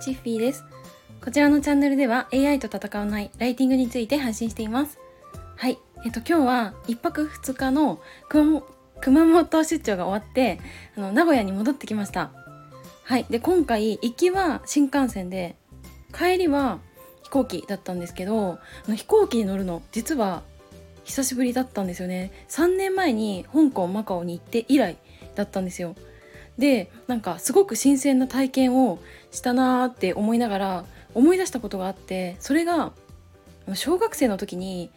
チッフィーです。こちらのチャンネルでは AI と戦わないライティングについて配信しています。はい。えっと今日は1泊2日の熊本出張が終わってあの名古屋に戻ってきました。はい。で今回行きは新幹線で帰りは飛行機だったんですけどあの飛行機に乗るの実は久しぶりだったんですよね。3年前に香港マカオに行って以来だったんですよ。でなんかすごく新鮮な体験をしたなーって思いながら思い出したことがあってそれが小学生の時に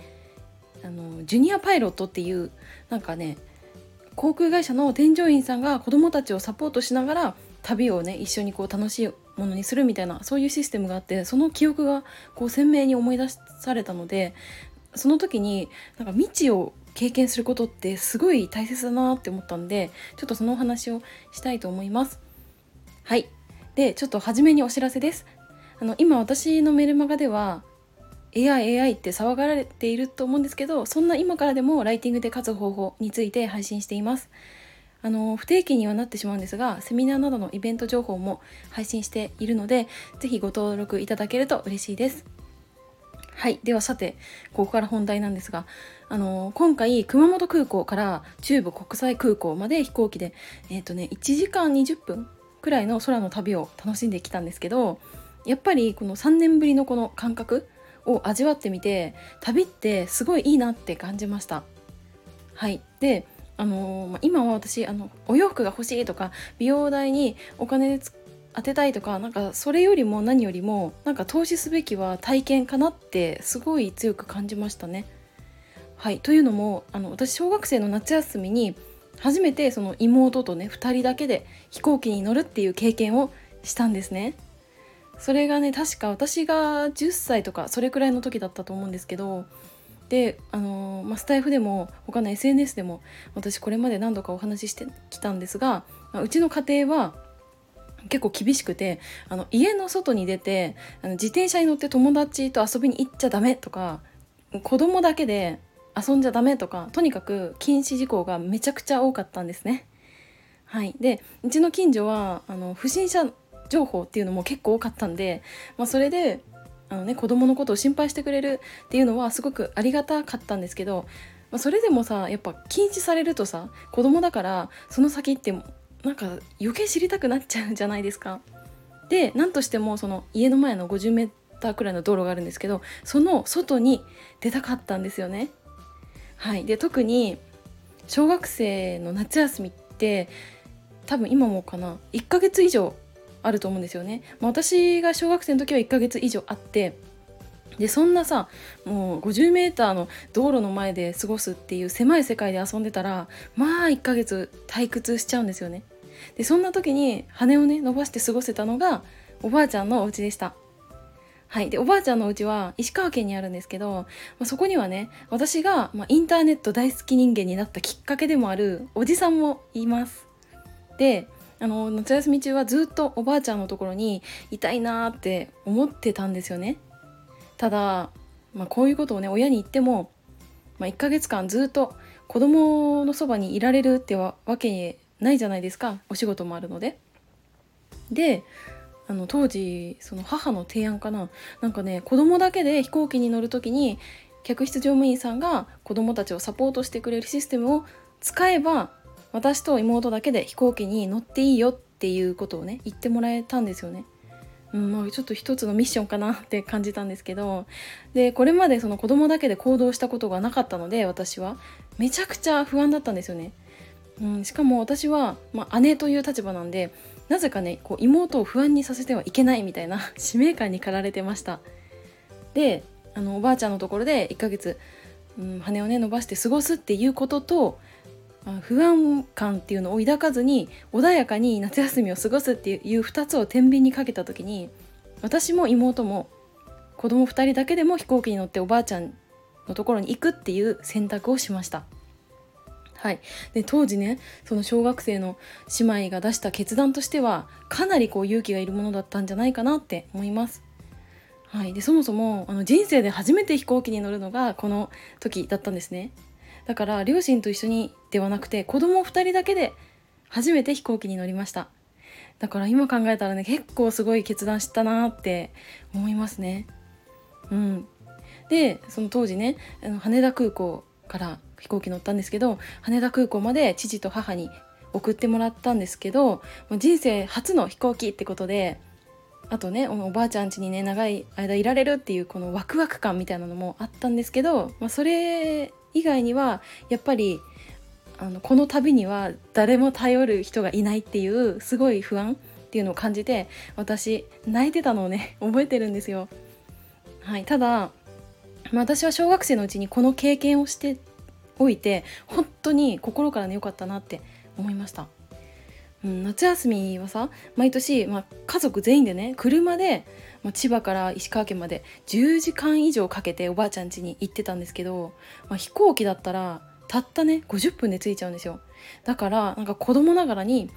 あのジュニアパイロットっていうなんかね航空会社の添乗員さんが子どもたちをサポートしながら旅をね一緒にこう楽しいものにするみたいなそういうシステムがあってその記憶がこう鮮明に思い出されたのでその時になんか未知を経験することってすごい大切だなって思ったんでちょっとそのお話をしたいと思います。はい。でちょっと初めにお知らせです。あの今私のメルマガでは AI AI って騒がれていると思うんですけどそんな今からでもライティングで勝つ方法について配信しています。あの不定期にはなってしまうんですがセミナーなどのイベント情報も配信しているので是非ご登録いただけると嬉しいです。はいではさてここから本題なんですがあの今回熊本空港から中部国際空港まで飛行機でえっ、ー、とね1時間20分くらいの空の旅を楽しんできたんですけどやっぱりこの3年ぶりのこの感覚を味わってみて旅ってすごいいいなって感じました。はいであのー、今は私あのお洋服が欲しいとか美容代にお金で当てたいとかなんかそれよりも何よりもなんか投資すべきは体験かなってすごい強く感じましたね。はいというのもあの私小学生の夏休みに初めてその妹とね2人だけで飛行機に乗るっていう経験をしたんですね。それがね確か私が10歳とかそれくらいの時だったと思うんですけどであのー、まあ、スタイフでも他の SNS でも私これまで何度かお話ししてきたんですが、まあ、うちの家庭は結構厳しくてあの家の外に出てあの自転車に乗って友達と遊びに行っちゃダメとか子供だけで遊んじゃダメとかとにかく禁止事項がめちゃくちゃ多かったんですね。はい、でうちの近所はあの不審者情報っていうのも結構多かったんで、まあ、それであの、ね、子供のことを心配してくれるっていうのはすごくありがたかったんですけど、まあ、それでもさやっぱ禁止されるとさ子供だからその先ってなんか余計知りたくなっちゃうじゃないですか。で何としてもその家の前の 50m くらいの道路があるんですけどその外に出たかったんですよね。はい、で特に小学生の夏休みって多分今もかな1ヶ月以上あると思うんですよね。まあ、私が小学生の時は1ヶ月以上あってでそんなさもう 50m の道路の前で過ごすっていう狭い世界で遊んでたらまあ1ヶ月退屈しちゃうんですよね。でそんな時に羽をね伸ばして過ごせたのがおばあちゃんのお家でした。はい、でおばあちゃんのお家は石川県にあるんですけど、まあ、そこにはね私が、まあ、インターネット大好き人間になったきっかけでもあるおじさんもいます。であの夏休み中はずっとおばあちゃんのところにいたいなって思ってたんですよね。ただ、まあ、こういうことをね親に言っても、まあ、1ヶ月間ずっと子供のそばにいられるってわけないじゃないですかお仕事もあるので。であの当時その母の提案かななんかね子供だけで飛行機に乗る時に客室乗務員さんが子供たちをサポートしてくれるシステムを使えば私と妹だけで飛行機に乗っていいよっていうことをね言ってもらえたんですよね。うんまあ、ちょっと一つのミッションかな って感じたんですけどでこれまでその子供だけで行動したことがなかったので私はめちゃくちゃ不安だったんですよね。うん、しかも私は、まあ、姉という立場なんでなぜかねこう妹を不安にさせてはいけないみたいな 使命感に駆られてました。であのおばあちゃんのところで1ヶ月、うん、羽をね伸ばして過ごすっていうことと不安感っていうのを抱かずに穏やかに夏休みを過ごすっていう2つを天秤にかけた時に私も妹も子供2人だけでも飛行機に乗っておばあちゃんのところに行くっていう選択をしました。はい、で当時ねその小学生の姉妹が出した決断としてはかなりこう勇気がいるものだったんじゃないかなって思います。はい、でそもそもあの人生で初めて飛行機に乗るのがこの時だったんですね。だから両親と一緒にではなくて子供2人だけで初めて飛行機に乗りました。だから今考えたらね結構すごい決断したなって思いますね。うん、でその当時ねあの羽田空港から飛行機乗ったんですけど羽田空港まで父と母に送ってもらったんですけど人生初の飛行機ってことであとねおばあちゃん家にね長い間いられるっていうこのワクワク感みたいなのもあったんですけど、まあ、それ以外にはやっぱりあのこの旅には誰も頼る人がいないっていうすごい不安っていうのを感じて私泣いてたのをね 覚えてるんですよ。はい、ただ、まあ、私は小学生のうちにこの経験をしておいて本当に心からね良かったなって思いました。うん、夏休みはさ毎年、まあ、家族全員でね車で、まあ、千葉から石川県まで10時間以上かけておばあちゃん家に行ってたんですけど、まあ、飛行機だったらたったね50分で着いちゃうんですよだからなんか子供ながらに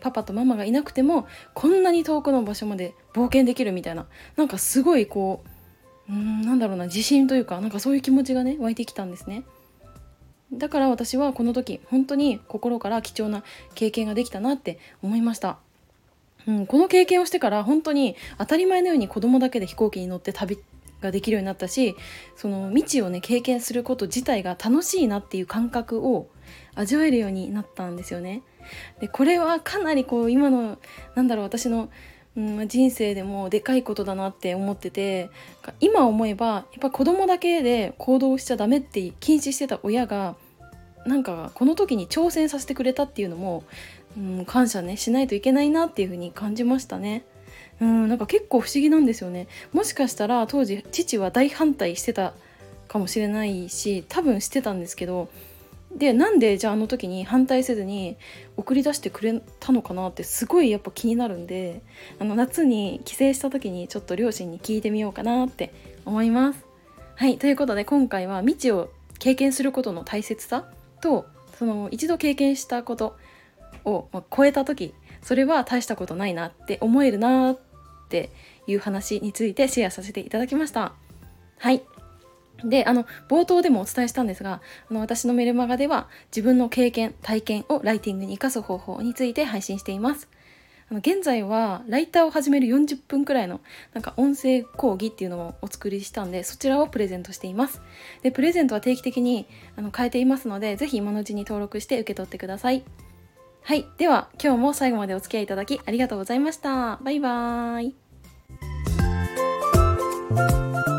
パパとママがいなくてもこんなに遠くの場所まで冒険できるみたいななんかすごいこううんなんだろうな自信というかなんかそういう気持ちがね湧いてきたんですね。だから私はこの時本当に心から貴重な経験ができたなって思いました。うん、この経験をしてから本当に当たり前のように子供だけで飛行機に乗って旅ができるようになったしその未知をね経験すること自体が楽しいなっていう感覚を味わえるようになったんですよね。でこれはかなりこう今のなんだろう私のうん、人生でもでかいことだなって思ってて今思えばやっぱ子供だけで行動しちゃダメって禁止してた親がなんかこの時に挑戦させてくれたっていうのも、うん、感謝ねしないといけないなっていう風に感じましたね。うん、なんか結構不思議なんですよね。もしかしたら当時父は大反対してたかもしれないし多分してたんですけどでなんでじゃああの時に反対せずに送り出してくれたのかなってすごいやっぱ気になるんであの夏に帰省した時にちょっと両親に聞いてみようかなって思います。はいということで今回は未知を経験することの大切さとその一度経験したことを、ま超えた時それは大したことないなって思えるなっていう話についてシェアさせていただきました。はいであの冒頭でもお伝えしたんですがあの私のメルマガでは自分の経験体験をライティングに生かす方法について配信しています。あの現在はライターを始める40分くらいのなんか音声講義っていうのをお作りしたんでそちらをプレゼントしています。でプレゼントは定期的にあの変えていますのでぜひ今のうちに登録して受け取ってください。はい。では今日も最後までお付き合いいただきありがとうございました。バイバーイ。